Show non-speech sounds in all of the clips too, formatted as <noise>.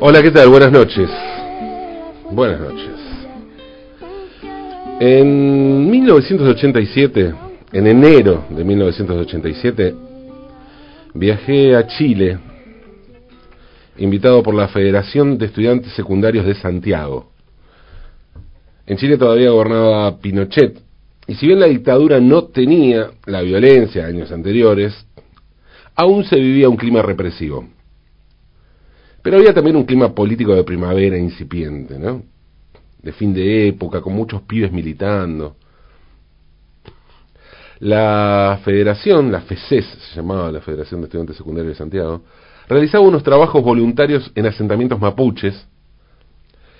Hola, ¿qué tal? Buenas noches. Buenas noches. En 1987, en enero de 1987, viajé a Chile, invitado por la Federación de Estudiantes Secundarios de Santiago. En Chile todavía gobernaba Pinochet, y si bien la dictadura no tenía la violencia de años anteriores, aún se vivía un clima represivo. Pero había también un clima político de primavera incipiente, ¿no? De fin de época, con muchos pibes militando. La federación, la FECES se llamaba la Federación de Estudiantes Secundarios de Santiago, realizaba unos trabajos voluntarios en asentamientos mapuches,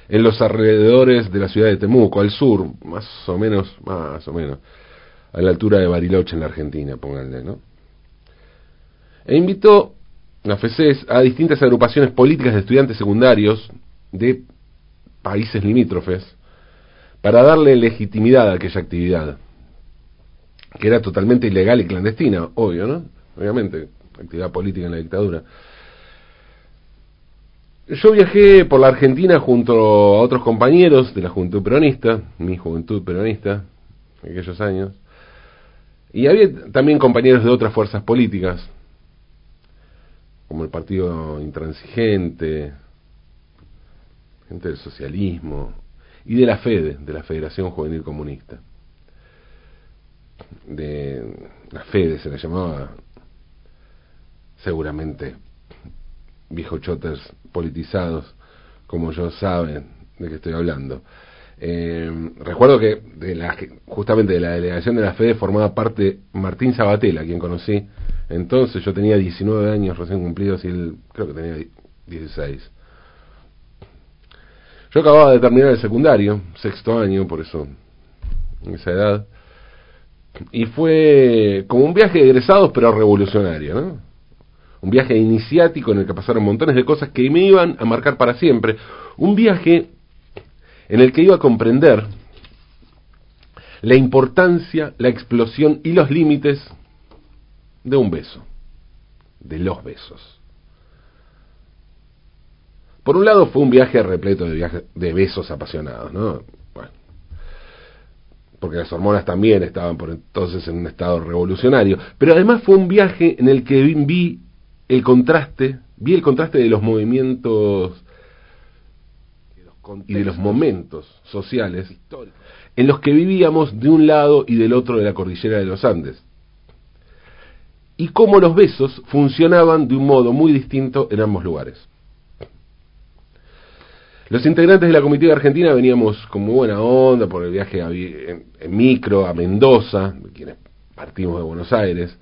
en los alrededores de la ciudad de Temuco, al sur, más o menos, más o menos, a la altura de Bariloche en la Argentina, pónganle, ¿no? E invitó la FECES a distintas agrupaciones políticas de estudiantes secundarios de países limítrofes para darle legitimidad a aquella actividad, que era totalmente ilegal y clandestina, obvio, ¿no? Obviamente, actividad política en la dictadura. Yo viajé por la Argentina junto a otros compañeros de la Juventud Peronista, mi Juventud Peronista, en aquellos años, y había también compañeros de otras fuerzas políticas, como el Partido Intransigente, gente del socialismo y de la FEDE, de la Federación Juvenil Comunista. De la FEDE se le llamaba seguramente viejochoters politizados, como yo saben de qué estoy hablando. Eh, recuerdo que de la, justamente de la delegación de la FEDE formaba parte Martín Sabatella, quien conocí entonces yo tenía 19 años recién cumplidos y él creo que tenía 16. Yo acababa de terminar el secundario, sexto año, por eso, en esa edad. Y fue como un viaje de egresados, pero revolucionario, ¿no? Un viaje iniciático en el que pasaron montones de cosas que me iban a marcar para siempre. Un viaje en el que iba a comprender la importancia, la explosión y los límites de un beso, de los besos. Por un lado fue un viaje repleto de, besos apasionados, ¿no? Bueno, porque las hormonas también estaban por entonces en un estado revolucionario, pero además fue un viaje en el que vi el contraste, vi el contraste de los movimientos y de los momentos sociales en los que vivíamos de un lado y del otro de la cordillera de los Andes y cómo los besos funcionaban de un modo muy distinto en ambos lugares. Los integrantes de la comitiva argentina veníamos con muy buena onda por el viaje en, micro a Mendoza, quienes partimos de Buenos Aires.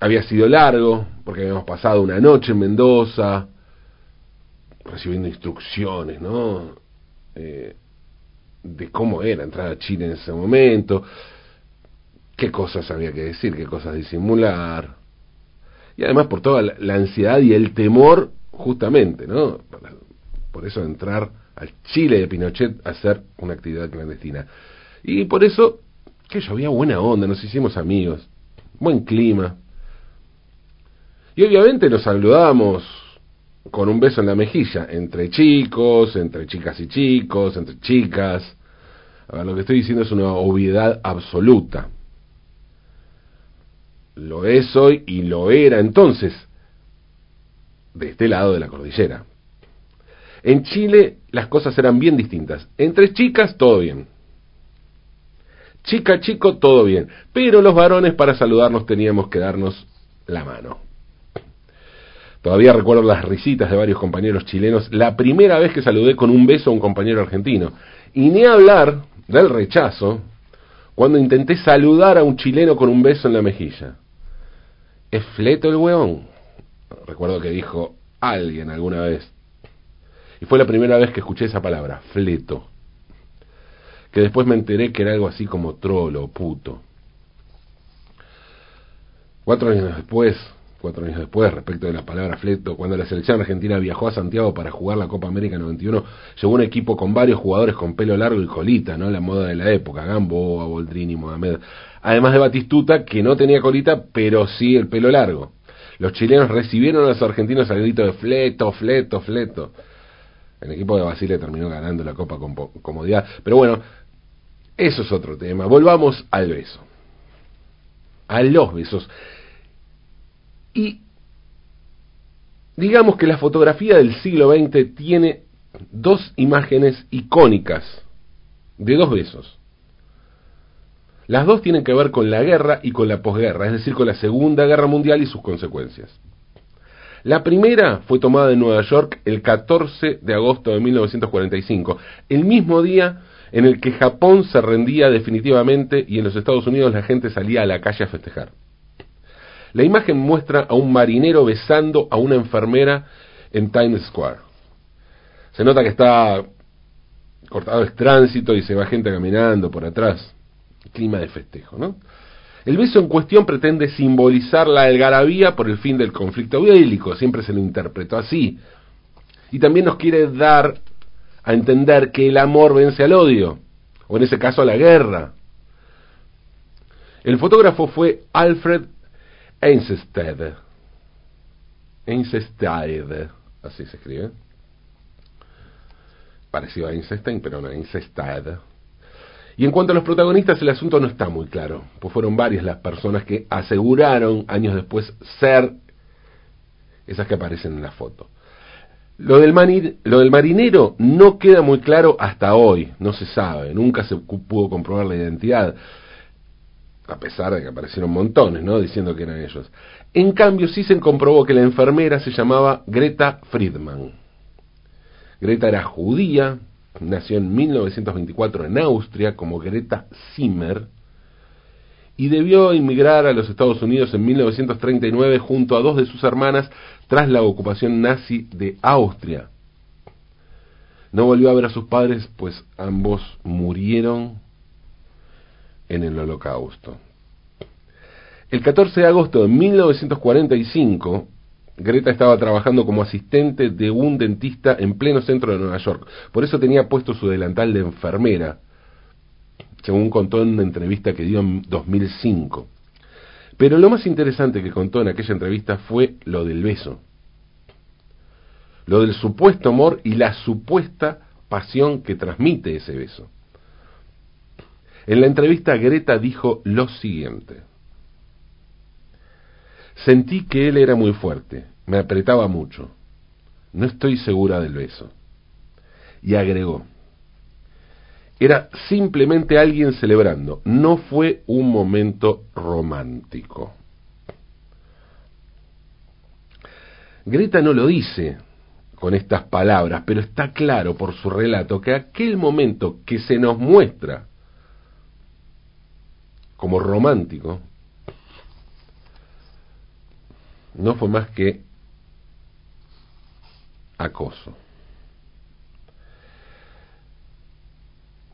Había sido largo, porque habíamos pasado una noche en Mendoza, recibiendo instrucciones, ¿no? Eh, de cómo era entrar a Chile en ese momento qué cosas había que decir, qué cosas disimular. Y además por toda la, ansiedad y el temor, justamente, ¿no? Por eso entrar al Chile de Pinochet a hacer una actividad clandestina. Y por eso, que yo había buena onda, nos hicimos amigos, buen clima. Y obviamente nos saludamos con un beso en la mejilla, entre chicos, entre chicas y chicos, entre chicas. A ver, lo que estoy diciendo es una obviedad absoluta lo es hoy y lo era entonces, de este lado de la cordillera. En Chile las cosas eran bien distintas. Entre chicas, todo bien. Chica, chico, todo bien. Pero los varones para saludarnos teníamos que darnos la mano. Todavía recuerdo las risitas de varios compañeros chilenos la primera vez que saludé con un beso a un compañero argentino. Y ni hablar del rechazo cuando intenté saludar a un chileno con un beso en la mejilla. ¿Es fleto el weón? Recuerdo que dijo alguien alguna vez. Y fue la primera vez que escuché esa palabra, fleto. Que después me enteré que era algo así como trolo puto. Cuatro años después, cuatro años después, respecto de la palabra fleto, cuando la selección argentina viajó a Santiago para jugar la Copa América 91, llegó un equipo con varios jugadores con pelo largo y colita, ¿no? La moda de la época, Gamboa, Boldrini, Mohamed. Además de Batistuta, que no tenía colita, pero sí el pelo largo. Los chilenos recibieron a los argentinos al grito de fleto, fleto, fleto. El equipo de Basile terminó ganando la Copa con comodidad. Pero bueno, eso es otro tema. Volvamos al beso. A los besos. Y digamos que la fotografía del siglo XX tiene dos imágenes icónicas de dos besos. Las dos tienen que ver con la guerra y con la posguerra, es decir, con la Segunda Guerra Mundial y sus consecuencias. La primera fue tomada en Nueva York el 14 de agosto de 1945, el mismo día en el que Japón se rendía definitivamente y en los Estados Unidos la gente salía a la calle a festejar. La imagen muestra a un marinero besando a una enfermera en Times Square. Se nota que está cortado el tránsito y se va gente caminando por atrás. Clima de festejo, ¿no? El beso en cuestión pretende simbolizar la algarabía por el fin del conflicto bélico, siempre se lo interpretó así. Y también nos quiere dar a entender que el amor vence al odio, o en ese caso a la guerra. El fotógrafo fue Alfred Einsted. Einsted, así se escribe. Parecido a Einstein, pero no, Einsted. Y en cuanto a los protagonistas, el asunto no está muy claro, pues fueron varias las personas que aseguraron años después ser esas que aparecen en la foto. Lo del, lo del marinero no queda muy claro hasta hoy, no se sabe, nunca se pudo comprobar la identidad, a pesar de que aparecieron montones, ¿no? Diciendo que eran ellos. En cambio, sí se comprobó que la enfermera se llamaba Greta Friedman. Greta era judía, nació en 1924 en Austria como Greta Zimmer y debió emigrar a los Estados Unidos en 1939 junto a dos de sus hermanas tras la ocupación nazi de Austria. No volvió a ver a sus padres, pues ambos murieron en el holocausto. El 14 de agosto de 1945, Greta estaba trabajando como asistente de un dentista en pleno centro de Nueva York. Por eso tenía puesto su delantal de enfermera, según contó en una entrevista que dio en 2005. Pero lo más interesante que contó en aquella entrevista fue lo del beso. Lo del supuesto amor y la supuesta pasión que transmite ese beso. En la entrevista Greta dijo lo siguiente. Sentí que él era muy fuerte, me apretaba mucho. No estoy segura del beso. Y agregó, era simplemente alguien celebrando, no fue un momento romántico. Greta no lo dice con estas palabras, pero está claro por su relato que aquel momento que se nos muestra como romántico no fue más que acoso.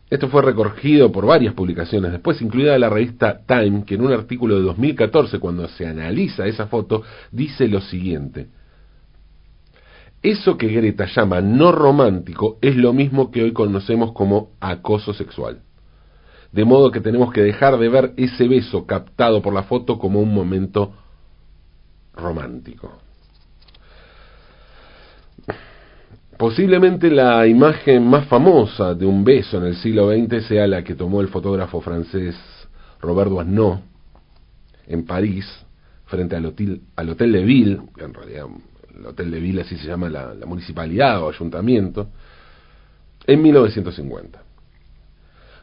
Esto fue recogido por varias publicaciones, después incluida la revista Time, que en un artículo de 2014, cuando se analiza esa foto, dice lo siguiente. Eso que Greta llama no romántico es lo mismo que hoy conocemos como acoso sexual. De modo que tenemos que dejar de ver ese beso captado por la foto como un momento romántico. Posiblemente la imagen más famosa de un beso en el siglo XX sea la que tomó el fotógrafo francés Robert Doisneau en París, frente al hotel, al hotel de Ville, que en realidad el Hotel de Ville así se llama la, la municipalidad o ayuntamiento, en 1950.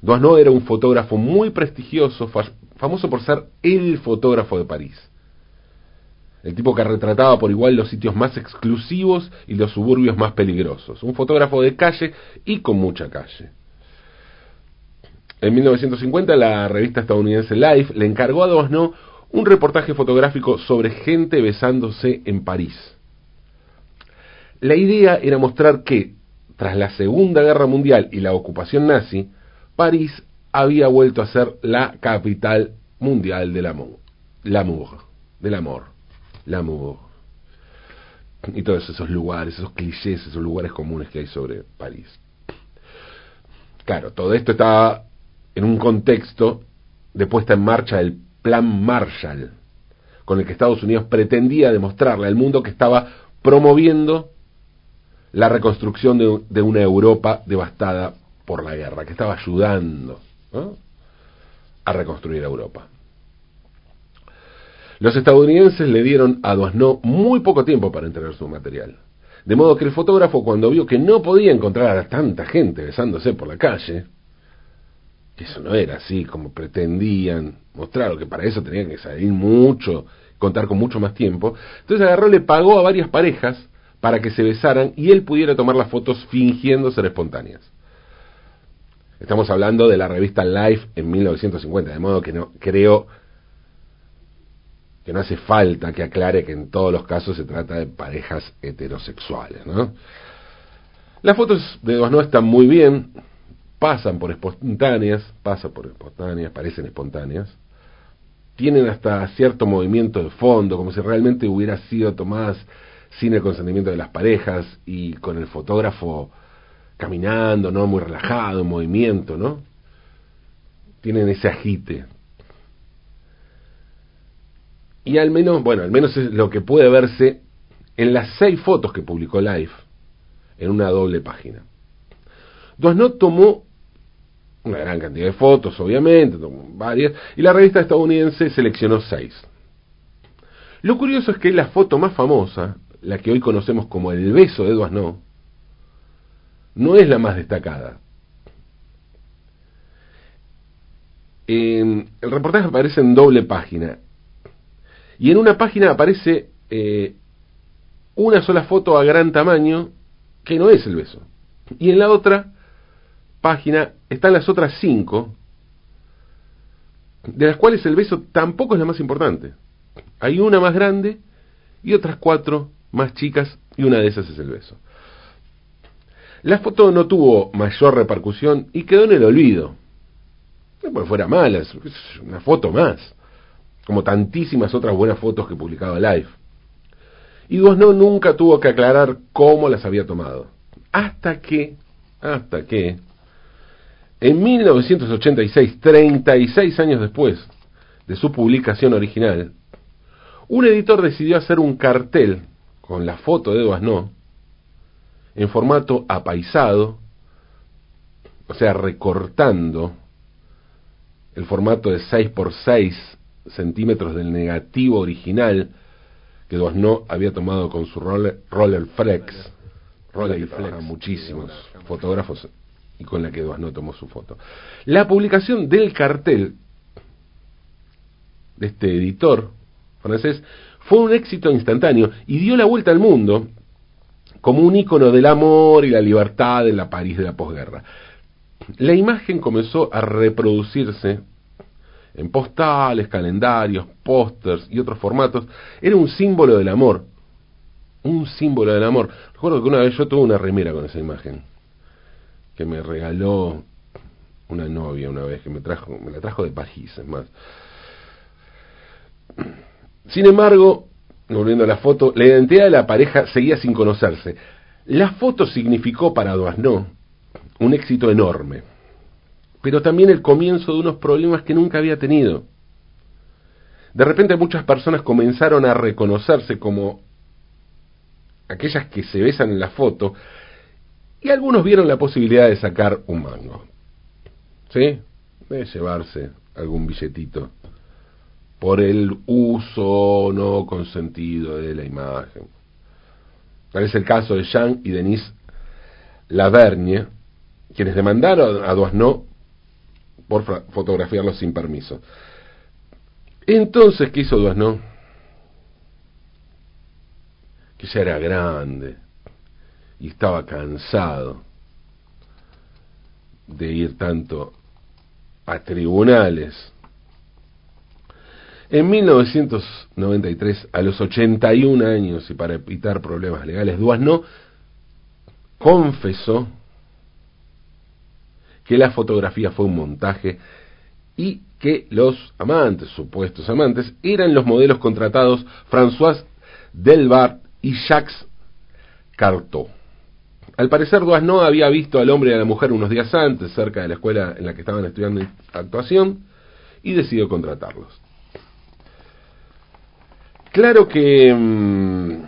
Doisneau era un fotógrafo muy prestigioso, famoso por ser el fotógrafo de París el tipo que retrataba por igual los sitios más exclusivos y los suburbios más peligrosos. Un fotógrafo de calle y con mucha calle. En 1950 la revista estadounidense Life le encargó a Doisneau un reportaje fotográfico sobre gente besándose en París. La idea era mostrar que, tras la Segunda Guerra Mundial y la ocupación nazi, París había vuelto a ser la capital mundial del amor. L'amour, del amor l'amour y todos esos lugares, esos clichés, esos lugares comunes que hay sobre París. Claro, todo esto estaba en un contexto de puesta en marcha del Plan Marshall, con el que Estados Unidos pretendía demostrarle al mundo que estaba promoviendo la reconstrucción de, una Europa devastada por la guerra, que estaba ayudando a reconstruir Europa. Los estadounidenses le dieron a Doisneau muy poco tiempo para entregar su material. De modo que el fotógrafo, cuando vio que no podía encontrar a tanta gente besándose por la calle, eso no era así como pretendían mostrar, que para eso tenían que salir mucho, contar con mucho más tiempo, entonces agarró, le pagó a varias parejas para que se besaran y él pudiera tomar las fotos fingiendo ser espontáneas. Estamos hablando de la revista Life en 1950, de modo que no creo que no hace falta que aclare que en todos los casos se trata de parejas heterosexuales, ¿no? Las fotos de dos no están muy bien, pasan por espontáneas, pasan por espontáneas, parecen espontáneas, tienen hasta cierto movimiento de fondo, como si realmente hubiera sido tomadas sin el consentimiento de las parejas y con el fotógrafo caminando, ¿no? Muy relajado, en movimiento, ¿no? Tienen ese agite, y al menos, bueno, al menos es lo que puede verse en las seis fotos que publicó Life en una doble página. no tomó una gran cantidad de fotos, obviamente, tomó varias, y la revista estadounidense seleccionó seis. Lo curioso es que la foto más famosa, la que hoy conocemos como el beso de Doisneau, no es la más destacada. el reportaje aparece en doble página y en una página aparece eh, una sola foto a gran tamaño que no es el beso. Y en la otra página están las otras cinco, de las cuales el beso tampoco es la más importante. Hay una más grande y otras cuatro más chicas y una de esas es el beso. La foto no tuvo mayor repercusión y quedó en el olvido. No porque fuera mala, es una foto más como tantísimas otras buenas fotos que publicaba Life. Y no nunca tuvo que aclarar cómo las había tomado. Hasta que, hasta que, en 1986, 36 años después de su publicación original, un editor decidió hacer un cartel con la foto de Duasno en formato apaisado, o sea, recortando el formato de 6x6 centímetros del negativo original que Doisneau había tomado con su roller, roller flex, roller flex, muchísimos fotógrafos y con la que Doisneau tomó su foto. La publicación del cartel de este editor francés fue un éxito instantáneo y dio la vuelta al mundo como un icono del amor y la libertad en la París de la posguerra. La imagen comenzó a reproducirse en postales, calendarios, pósters y otros formatos, era un símbolo del amor. Un símbolo del amor. Recuerdo que una vez yo tuve una remera con esa imagen, que me regaló una novia una vez, que me trajo, me la trajo de París, es más. Sin embargo, volviendo a la foto, la identidad de la pareja seguía sin conocerse. La foto significó para Doisneau un éxito enorme pero también el comienzo de unos problemas que nunca había tenido. De repente muchas personas comenzaron a reconocerse como aquellas que se besan en la foto y algunos vieron la posibilidad de sacar un mango. ¿Sí? De llevarse algún billetito por el uso no consentido de la imagen. Tal es el caso de Jean y Denise Lavergne, quienes demandaron a Doisneau por fotografiarlo sin permiso. Entonces, ¿qué hizo no Que ya era grande y estaba cansado de ir tanto a tribunales. En 1993, a los 81 años y para evitar problemas legales, no confesó que la fotografía fue un montaje y que los amantes, supuestos amantes, eran los modelos contratados François Delbar y Jacques Cartot. Al parecer, no había visto al hombre y a la mujer unos días antes, cerca de la escuela en la que estaban estudiando actuación, y decidió contratarlos. Claro que mm,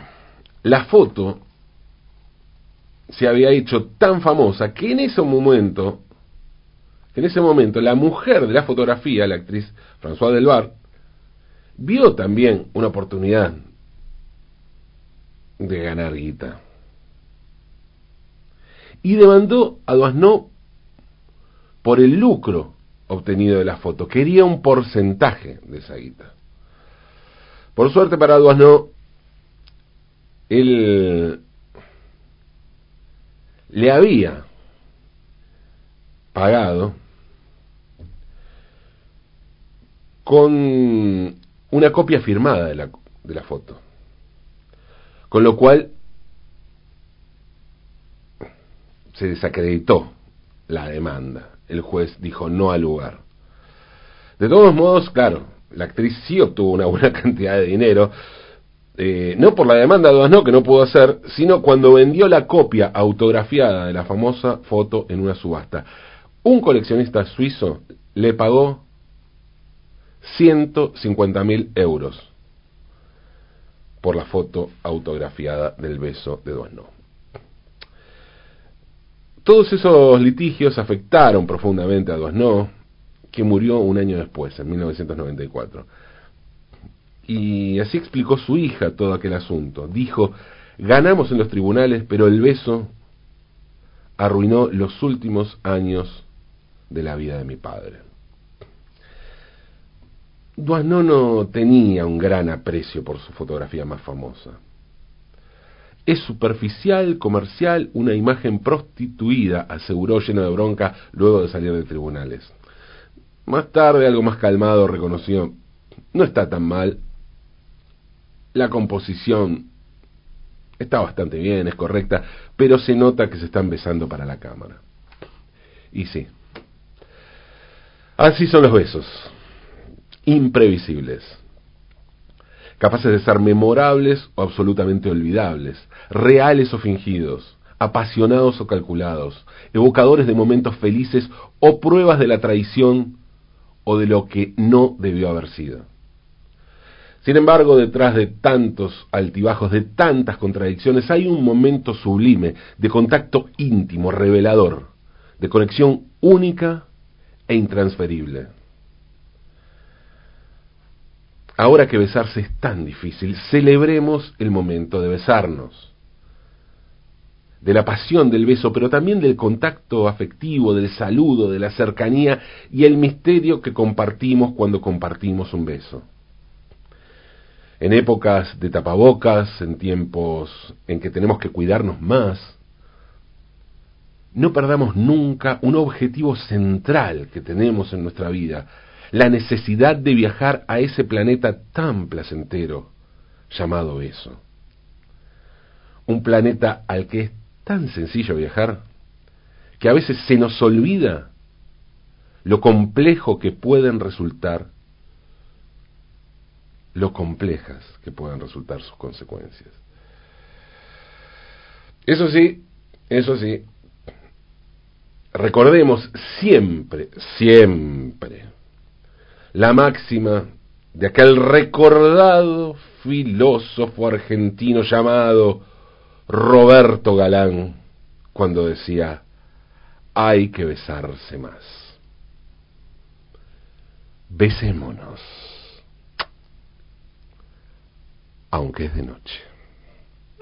la foto se había hecho tan famosa que en ese momento, en ese momento, la mujer de la fotografía, la actriz François Delbar, vio también una oportunidad de ganar guita. Y demandó a Doisneau por el lucro obtenido de la foto. Quería un porcentaje de esa guita. Por suerte para Doisneau, él le había pagado con una copia firmada de la, de la foto. Con lo cual se desacreditó la demanda. El juez dijo no al lugar. De todos modos, claro, la actriz sí obtuvo una buena <laughs> cantidad de dinero, eh, no por la demanda de no que no pudo hacer, sino cuando vendió la copia autografiada de la famosa foto en una subasta. Un coleccionista suizo le pagó 150 mil euros por la foto autografiada del beso de Duano. Todos esos litigios afectaron profundamente a Duano, que murió un año después, en 1994. Y así explicó su hija todo aquel asunto. Dijo, ganamos en los tribunales, pero el beso arruinó los últimos años de la vida de mi padre. no tenía un gran aprecio por su fotografía más famosa. Es superficial, comercial, una imagen prostituida, aseguró lleno de bronca luego de salir de tribunales. Más tarde, algo más calmado, reconoció, no está tan mal, la composición está bastante bien, es correcta, pero se nota que se están besando para la cámara. Y sí, así son los besos, imprevisibles, capaces de ser memorables o absolutamente olvidables, reales o fingidos, apasionados o calculados, evocadores de momentos felices o pruebas de la traición o de lo que no debió haber sido. Sin embargo, detrás de tantos altibajos, de tantas contradicciones, hay un momento sublime de contacto íntimo, revelador, de conexión única e intransferible. Ahora que besarse es tan difícil, celebremos el momento de besarnos, de la pasión del beso, pero también del contacto afectivo, del saludo, de la cercanía y el misterio que compartimos cuando compartimos un beso en épocas de tapabocas, en tiempos en que tenemos que cuidarnos más, no perdamos nunca un objetivo central que tenemos en nuestra vida, la necesidad de viajar a ese planeta tan placentero llamado eso. Un planeta al que es tan sencillo viajar que a veces se nos olvida lo complejo que pueden resultar lo complejas que puedan resultar sus consecuencias. Eso sí, eso sí, recordemos siempre, siempre, la máxima de aquel recordado filósofo argentino llamado Roberto Galán, cuando decía, hay que besarse más. Besémonos aunque es de noche.